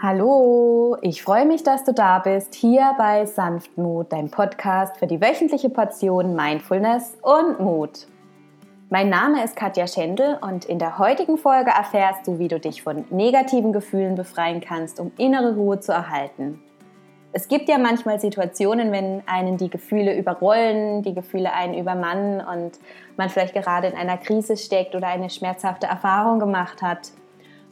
Hallo, ich freue mich, dass du da bist, hier bei Sanftmut, dein Podcast für die wöchentliche Portion Mindfulness und Mut. Mein Name ist Katja Schendl und in der heutigen Folge erfährst du, wie du dich von negativen Gefühlen befreien kannst, um innere Ruhe zu erhalten. Es gibt ja manchmal Situationen, wenn einen die Gefühle überrollen, die Gefühle einen übermannen und man vielleicht gerade in einer Krise steckt oder eine schmerzhafte Erfahrung gemacht hat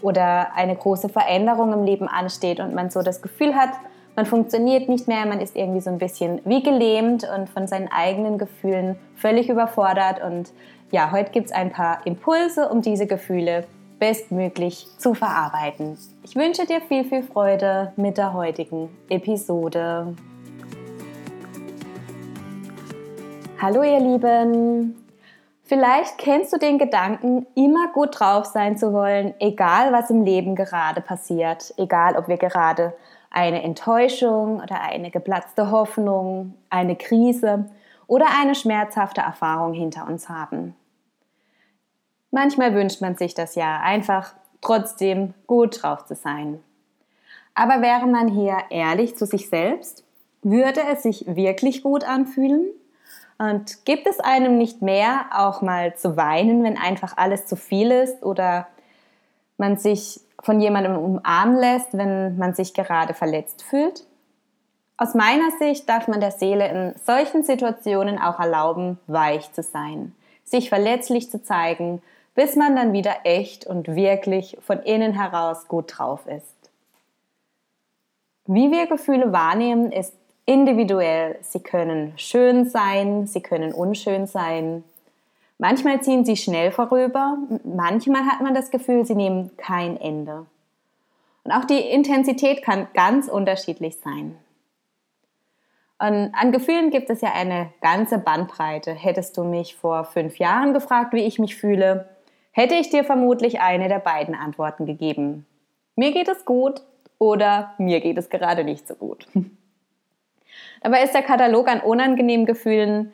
oder eine große Veränderung im Leben ansteht und man so das Gefühl hat, man funktioniert nicht mehr, man ist irgendwie so ein bisschen wie gelähmt und von seinen eigenen Gefühlen völlig überfordert. Und ja, heute gibt es ein paar Impulse, um diese Gefühle bestmöglich zu verarbeiten. Ich wünsche dir viel, viel Freude mit der heutigen Episode. Hallo ihr Lieben, Vielleicht kennst du den Gedanken, immer gut drauf sein zu wollen, egal was im Leben gerade passiert, egal ob wir gerade eine Enttäuschung oder eine geplatzte Hoffnung, eine Krise oder eine schmerzhafte Erfahrung hinter uns haben. Manchmal wünscht man sich das ja einfach trotzdem gut drauf zu sein. Aber wäre man hier ehrlich zu sich selbst, würde es sich wirklich gut anfühlen? Und gibt es einem nicht mehr, auch mal zu weinen, wenn einfach alles zu viel ist oder man sich von jemandem umarmen lässt, wenn man sich gerade verletzt fühlt? Aus meiner Sicht darf man der Seele in solchen Situationen auch erlauben, weich zu sein, sich verletzlich zu zeigen, bis man dann wieder echt und wirklich von innen heraus gut drauf ist. Wie wir Gefühle wahrnehmen, ist individuell. Sie können schön sein, sie können unschön sein. Manchmal ziehen sie schnell vorüber, manchmal hat man das Gefühl, sie nehmen kein Ende. Und auch die Intensität kann ganz unterschiedlich sein. Und an Gefühlen gibt es ja eine ganze Bandbreite. Hättest du mich vor fünf Jahren gefragt, wie ich mich fühle, hätte ich dir vermutlich eine der beiden Antworten gegeben. Mir geht es gut oder mir geht es gerade nicht so gut. Dabei ist der Katalog an unangenehmen Gefühlen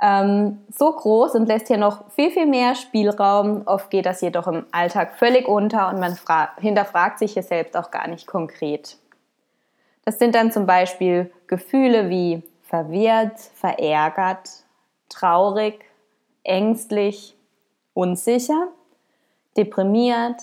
ähm, so groß und lässt hier noch viel, viel mehr Spielraum. Oft geht das jedoch im Alltag völlig unter und man hinterfragt sich hier selbst auch gar nicht konkret. Das sind dann zum Beispiel Gefühle wie verwirrt, verärgert, traurig, ängstlich, unsicher, deprimiert,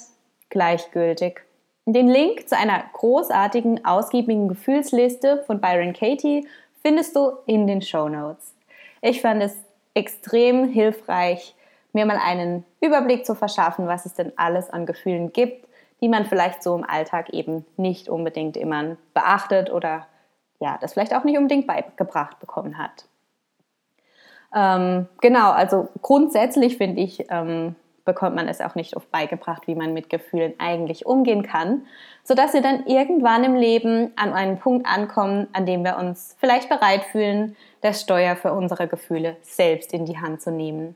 gleichgültig. Den Link zu einer großartigen, ausgiebigen Gefühlsliste von Byron Katie findest du in den Show Notes. Ich fand es extrem hilfreich, mir mal einen Überblick zu verschaffen, was es denn alles an Gefühlen gibt, die man vielleicht so im Alltag eben nicht unbedingt immer beachtet oder ja, das vielleicht auch nicht unbedingt beigebracht bekommen hat. Ähm, genau, also grundsätzlich finde ich, ähm, bekommt man es auch nicht oft beigebracht, wie man mit Gefühlen eigentlich umgehen kann, sodass wir dann irgendwann im Leben an einen Punkt ankommen, an dem wir uns vielleicht bereit fühlen, das Steuer für unsere Gefühle selbst in die Hand zu nehmen.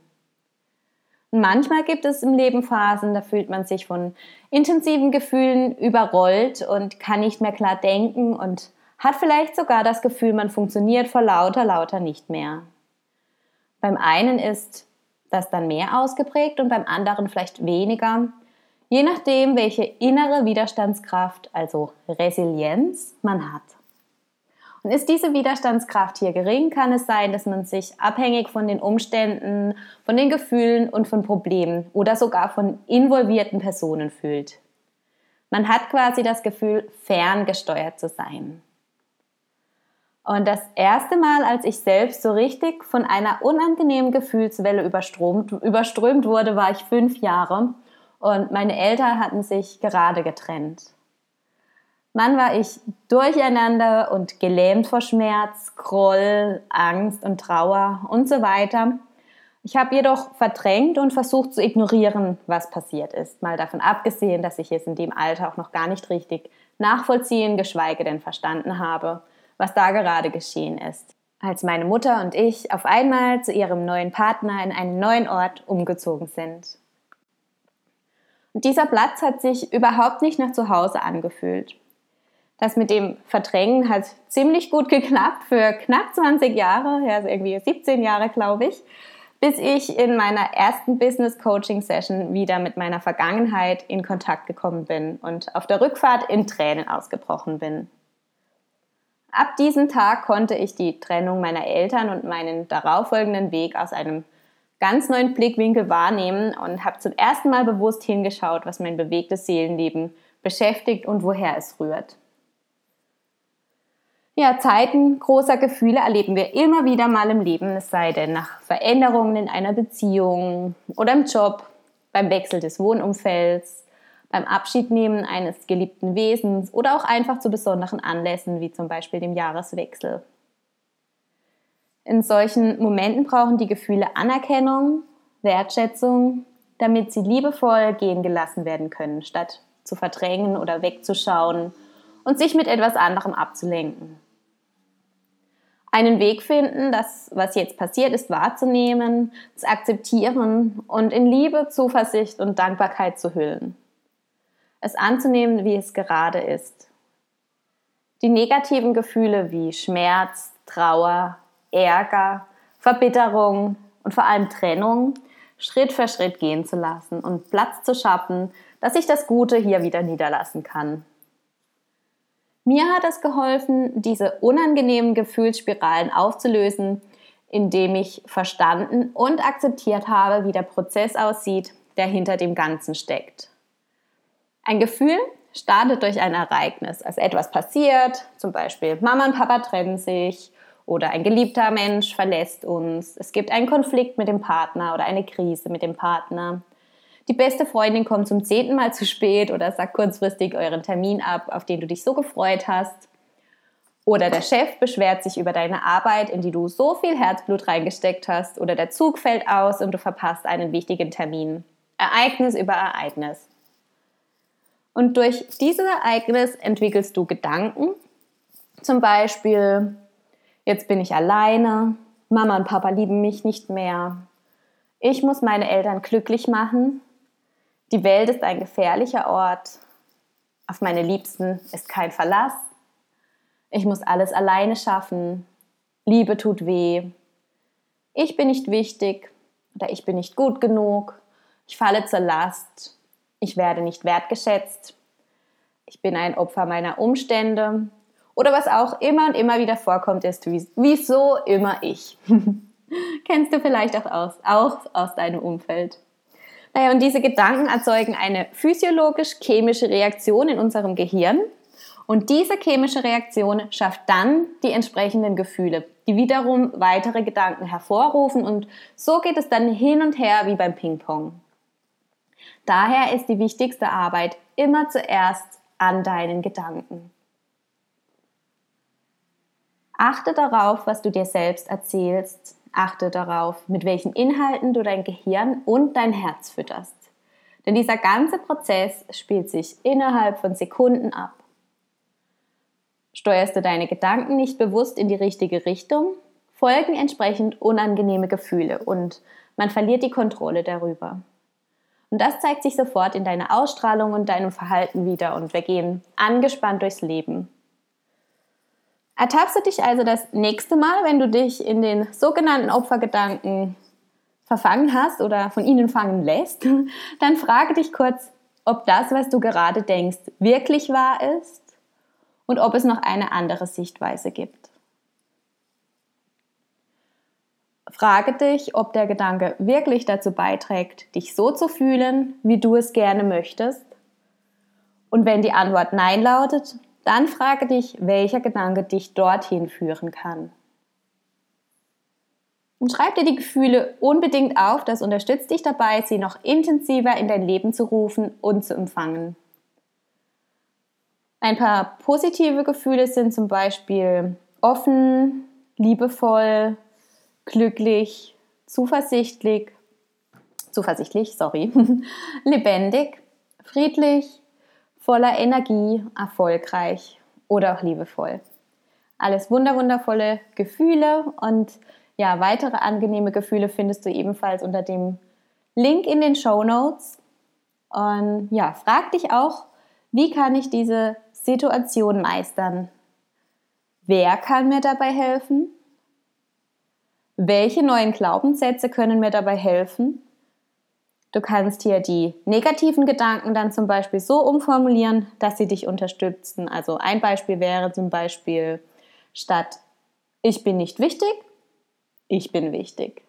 Manchmal gibt es im Leben Phasen, da fühlt man sich von intensiven Gefühlen überrollt und kann nicht mehr klar denken und hat vielleicht sogar das Gefühl, man funktioniert vor lauter, lauter nicht mehr. Beim einen ist das dann mehr ausgeprägt und beim anderen vielleicht weniger, je nachdem, welche innere Widerstandskraft, also Resilienz, man hat. Und ist diese Widerstandskraft hier gering, kann es sein, dass man sich abhängig von den Umständen, von den Gefühlen und von Problemen oder sogar von involvierten Personen fühlt. Man hat quasi das Gefühl, ferngesteuert zu sein. Und das erste Mal, als ich selbst so richtig von einer unangenehmen Gefühlswelle überströmt, überströmt wurde, war ich fünf Jahre und meine Eltern hatten sich gerade getrennt. Mann war ich durcheinander und gelähmt vor Schmerz, Groll, Angst und Trauer und so weiter. Ich habe jedoch verdrängt und versucht zu ignorieren, was passiert ist. Mal davon abgesehen, dass ich es in dem Alter auch noch gar nicht richtig nachvollziehen, geschweige denn verstanden habe was da gerade geschehen ist, als meine Mutter und ich auf einmal zu ihrem neuen Partner in einen neuen Ort umgezogen sind. Und dieser Platz hat sich überhaupt nicht nach zu Hause angefühlt. Das mit dem Verdrängen hat ziemlich gut geklappt für knapp 20 Jahre, ja, also irgendwie 17 Jahre, glaube ich, bis ich in meiner ersten Business Coaching Session wieder mit meiner Vergangenheit in Kontakt gekommen bin und auf der Rückfahrt in Tränen ausgebrochen bin. Ab diesem Tag konnte ich die Trennung meiner Eltern und meinen darauffolgenden Weg aus einem ganz neuen Blickwinkel wahrnehmen und habe zum ersten Mal bewusst hingeschaut, was mein bewegtes Seelenleben beschäftigt und woher es rührt. Ja, Zeiten großer Gefühle erleben wir immer wieder mal im Leben, es sei denn nach Veränderungen in einer Beziehung oder im Job, beim Wechsel des Wohnumfelds, beim Abschiednehmen eines geliebten Wesens oder auch einfach zu besonderen Anlässen wie zum Beispiel dem Jahreswechsel. In solchen Momenten brauchen die Gefühle Anerkennung, Wertschätzung, damit sie liebevoll gehen gelassen werden können, statt zu verdrängen oder wegzuschauen und sich mit etwas anderem abzulenken. Einen Weg finden, das, was jetzt passiert ist, wahrzunehmen, zu akzeptieren und in Liebe, Zuversicht und Dankbarkeit zu hüllen. Es anzunehmen, wie es gerade ist. Die negativen Gefühle wie Schmerz, Trauer, Ärger, Verbitterung und vor allem Trennung Schritt für Schritt gehen zu lassen und Platz zu schaffen, dass ich das Gute hier wieder niederlassen kann. Mir hat es geholfen, diese unangenehmen Gefühlsspiralen aufzulösen, indem ich verstanden und akzeptiert habe, wie der Prozess aussieht, der hinter dem Ganzen steckt. Ein Gefühl startet durch ein Ereignis, als etwas passiert, zum Beispiel Mama und Papa trennen sich oder ein geliebter Mensch verlässt uns, es gibt einen Konflikt mit dem Partner oder eine Krise mit dem Partner die beste Freundin kommt zum zehnten Mal zu spät oder sagt kurzfristig euren Termin ab, auf den du dich so gefreut hast. Oder der Chef beschwert sich über deine Arbeit, in die du so viel Herzblut reingesteckt hast. Oder der Zug fällt aus und du verpasst einen wichtigen Termin. Ereignis über Ereignis. Und durch dieses Ereignis entwickelst du Gedanken. Zum Beispiel, jetzt bin ich alleine, Mama und Papa lieben mich nicht mehr. Ich muss meine Eltern glücklich machen, die Welt ist ein gefährlicher Ort. Auf meine Liebsten ist kein Verlass. Ich muss alles alleine schaffen. Liebe tut weh. Ich bin nicht wichtig oder ich bin nicht gut genug. Ich falle zur Last. Ich werde nicht wertgeschätzt. Ich bin ein Opfer meiner Umstände. Oder was auch immer und immer wieder vorkommt, ist, wieso immer ich. Kennst du vielleicht auch aus, auch aus deinem Umfeld. Naja, und diese Gedanken erzeugen eine physiologisch-chemische Reaktion in unserem Gehirn. Und diese chemische Reaktion schafft dann die entsprechenden Gefühle, die wiederum weitere Gedanken hervorrufen. Und so geht es dann hin und her wie beim Ping-Pong. Daher ist die wichtigste Arbeit immer zuerst an deinen Gedanken. Achte darauf, was du dir selbst erzählst, Achte darauf, mit welchen Inhalten du dein Gehirn und dein Herz fütterst. Denn dieser ganze Prozess spielt sich innerhalb von Sekunden ab. Steuerst du deine Gedanken nicht bewusst in die richtige Richtung, folgen entsprechend unangenehme Gefühle und man verliert die Kontrolle darüber. Und das zeigt sich sofort in deiner Ausstrahlung und deinem Verhalten wieder und wir gehen angespannt durchs Leben. Ertappst du dich also das nächste Mal, wenn du dich in den sogenannten Opfergedanken verfangen hast oder von ihnen fangen lässt, dann frage dich kurz, ob das, was du gerade denkst, wirklich wahr ist und ob es noch eine andere Sichtweise gibt. Frage dich, ob der Gedanke wirklich dazu beiträgt, dich so zu fühlen, wie du es gerne möchtest. Und wenn die Antwort Nein lautet, dann frage dich, welcher Gedanke dich dorthin führen kann. Und schreib dir die Gefühle unbedingt auf, das unterstützt dich dabei, sie noch intensiver in dein Leben zu rufen und zu empfangen. Ein paar positive Gefühle sind zum Beispiel offen, liebevoll, glücklich, zuversichtlich, zuversichtlich, sorry, lebendig, friedlich, voller Energie, erfolgreich oder auch liebevoll. Alles wunderwundervolle Gefühle und ja, weitere angenehme Gefühle findest du ebenfalls unter dem Link in den Show Notes. Und ja, frag dich auch, wie kann ich diese Situation meistern? Wer kann mir dabei helfen? Welche neuen Glaubenssätze können mir dabei helfen? Du kannst hier die negativen Gedanken dann zum Beispiel so umformulieren, dass sie dich unterstützen. Also ein Beispiel wäre zum Beispiel statt ich bin nicht wichtig, ich bin wichtig.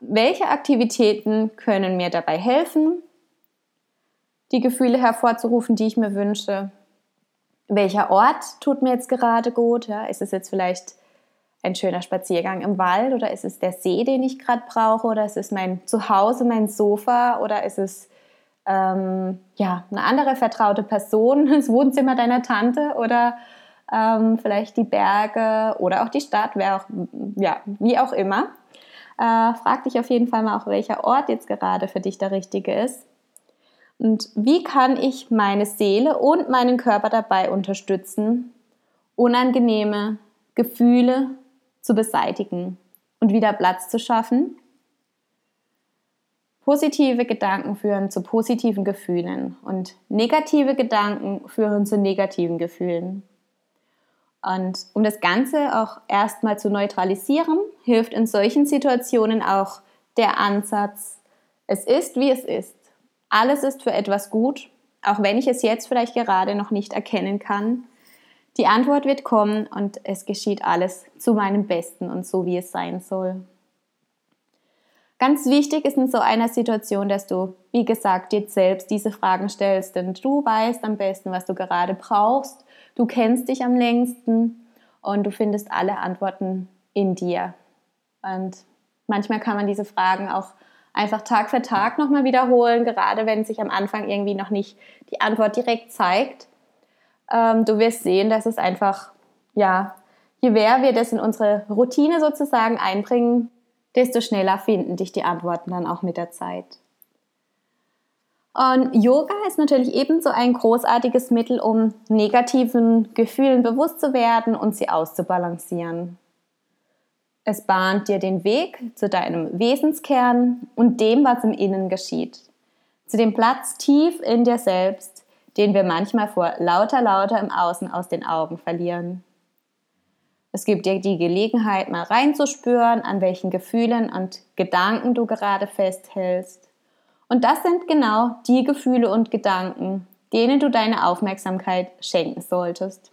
Welche Aktivitäten können mir dabei helfen, die Gefühle hervorzurufen, die ich mir wünsche? Welcher Ort tut mir jetzt gerade gut? Ja, ist es jetzt vielleicht ein schöner Spaziergang im Wald oder ist es der See, den ich gerade brauche oder ist es mein Zuhause, mein Sofa oder ist es ähm, ja, eine andere vertraute Person, das Wohnzimmer deiner Tante oder ähm, vielleicht die Berge oder auch die Stadt, wer auch, ja, wie auch immer. Äh, frag dich auf jeden Fall mal auch, welcher Ort jetzt gerade für dich der richtige ist. Und wie kann ich meine Seele und meinen Körper dabei unterstützen, unangenehme Gefühle zu beseitigen und wieder Platz zu schaffen? Positive Gedanken führen zu positiven Gefühlen und negative Gedanken führen zu negativen Gefühlen. Und um das Ganze auch erstmal zu neutralisieren, hilft in solchen Situationen auch der Ansatz, es ist, wie es ist. Alles ist für etwas gut, auch wenn ich es jetzt vielleicht gerade noch nicht erkennen kann. Die Antwort wird kommen und es geschieht alles zu meinem Besten und so, wie es sein soll. Ganz wichtig ist in so einer Situation, dass du, wie gesagt, dir selbst diese Fragen stellst, denn du weißt am besten, was du gerade brauchst Du kennst dich am längsten und du findest alle Antworten in dir. Und manchmal kann man diese Fragen auch einfach Tag für Tag nochmal wiederholen, gerade wenn sich am Anfang irgendwie noch nicht die Antwort direkt zeigt. Ähm, du wirst sehen, dass es einfach, ja, je mehr wir das in unsere Routine sozusagen einbringen, desto schneller finden dich die Antworten dann auch mit der Zeit. Und Yoga ist natürlich ebenso ein großartiges Mittel, um negativen Gefühlen bewusst zu werden und sie auszubalancieren. Es bahnt dir den Weg zu deinem Wesenskern und dem, was im Innen geschieht. Zu dem Platz tief in dir selbst, den wir manchmal vor lauter, lauter im Außen aus den Augen verlieren. Es gibt dir die Gelegenheit, mal reinzuspüren, an welchen Gefühlen und Gedanken du gerade festhältst und das sind genau die Gefühle und Gedanken, denen du deine Aufmerksamkeit schenken solltest,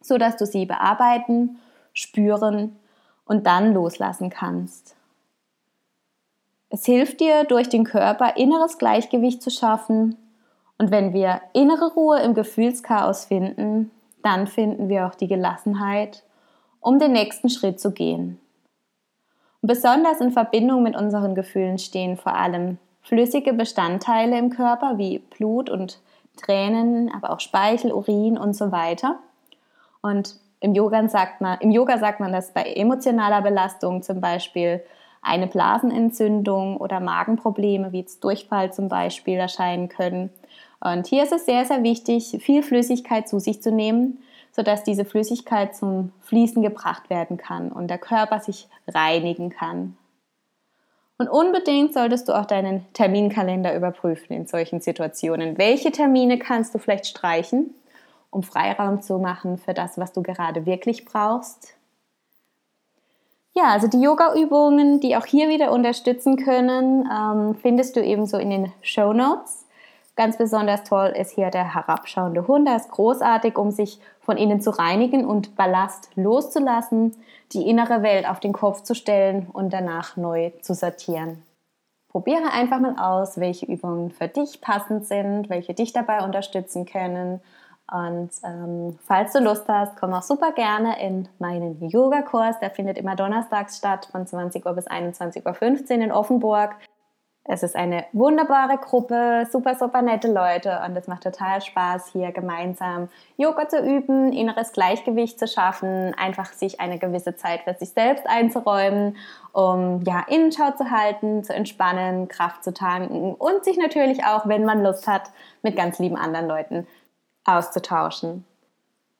sodass du sie bearbeiten, spüren und dann loslassen kannst. Es hilft dir, durch den Körper inneres Gleichgewicht zu schaffen. Und wenn wir innere Ruhe im Gefühlschaos finden, dann finden wir auch die Gelassenheit, um den nächsten Schritt zu gehen. Und besonders in Verbindung mit unseren Gefühlen stehen vor allem flüssige Bestandteile im Körper wie Blut und Tränen, aber auch Speichel, Urin und so weiter. Und im Yoga sagt man, im Yoga sagt man, dass bei emotionaler Belastung zum Beispiel eine Blasenentzündung oder Magenprobleme wie Durchfall zum Beispiel erscheinen können. Und hier ist es sehr, sehr wichtig, viel Flüssigkeit zu sich zu nehmen, sodass diese Flüssigkeit zum Fließen gebracht werden kann und der Körper sich reinigen kann. Und unbedingt solltest du auch deinen Terminkalender überprüfen in solchen Situationen. Welche Termine kannst du vielleicht streichen, um Freiraum zu machen für das, was du gerade wirklich brauchst? Ja, also die Yoga-Übungen, die auch hier wieder unterstützen können, ähm, findest du ebenso in den Show Notes. Ganz besonders toll ist hier der herabschauende Hund. Er ist großartig, um sich von innen zu reinigen und Ballast loszulassen, die innere Welt auf den Kopf zu stellen und danach neu zu sortieren. Probiere einfach mal aus, welche Übungen für dich passend sind, welche dich dabei unterstützen können. Und ähm, falls du Lust hast, komm auch super gerne in meinen Yoga-Kurs. Der findet immer donnerstags statt von 20 Uhr bis 21.15 Uhr in Offenburg. Es ist eine wunderbare Gruppe, super, super nette Leute und es macht total Spaß, hier gemeinsam Yoga zu üben, inneres Gleichgewicht zu schaffen, einfach sich eine gewisse Zeit für sich selbst einzuräumen, um ja, Innenschau zu halten, zu entspannen, Kraft zu tanken und sich natürlich auch, wenn man Lust hat, mit ganz lieben anderen Leuten auszutauschen.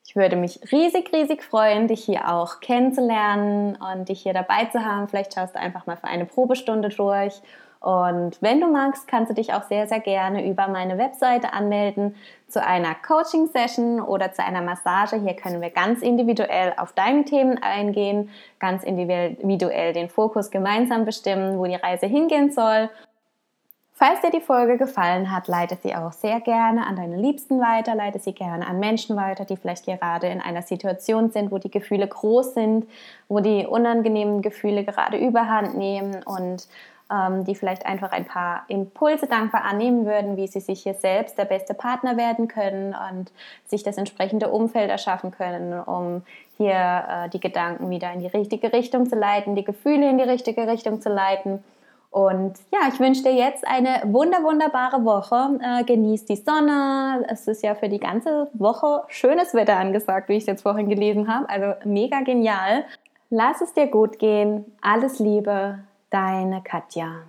Ich würde mich riesig, riesig freuen, dich hier auch kennenzulernen und dich hier dabei zu haben. Vielleicht schaust du einfach mal für eine Probestunde durch Und wenn du magst, kannst du dich auch sehr, sehr gerne über meine Webseite anmelden zu einer Coaching-Session oder zu einer Massage. Hier können wir ganz individuell auf deine Themen eingehen, ganz individuell den Fokus gemeinsam bestimmen, wo die Reise hingehen soll. Falls dir die Folge gefallen hat, leite sie auch sehr gerne an deine Liebsten weiter, leite sie gerne an Menschen weiter, die vielleicht gerade in einer Situation sind, wo die Gefühle groß sind, wo die unangenehmen Gefühle gerade überhand nehmen und ähm, die vielleicht einfach ein paar Impulse dankbar annehmen würden, wie sie sich hier selbst der beste Partner werden können und sich das entsprechende Umfeld erschaffen können, um hier äh, die Gedanken wieder in die richtige Richtung zu leiten, die Gefühle in die richtige Richtung zu leiten. Und ja, ich wünsche dir jetzt eine wunder, wunderbare Woche. Äh, genieß die Sonne. Es ist ja für die ganze Woche schönes Wetter angesagt, wie ich es jetzt vorhin gelesen habe. Also mega genial. Lass es dir gut gehen. Alles Liebe deine Katja.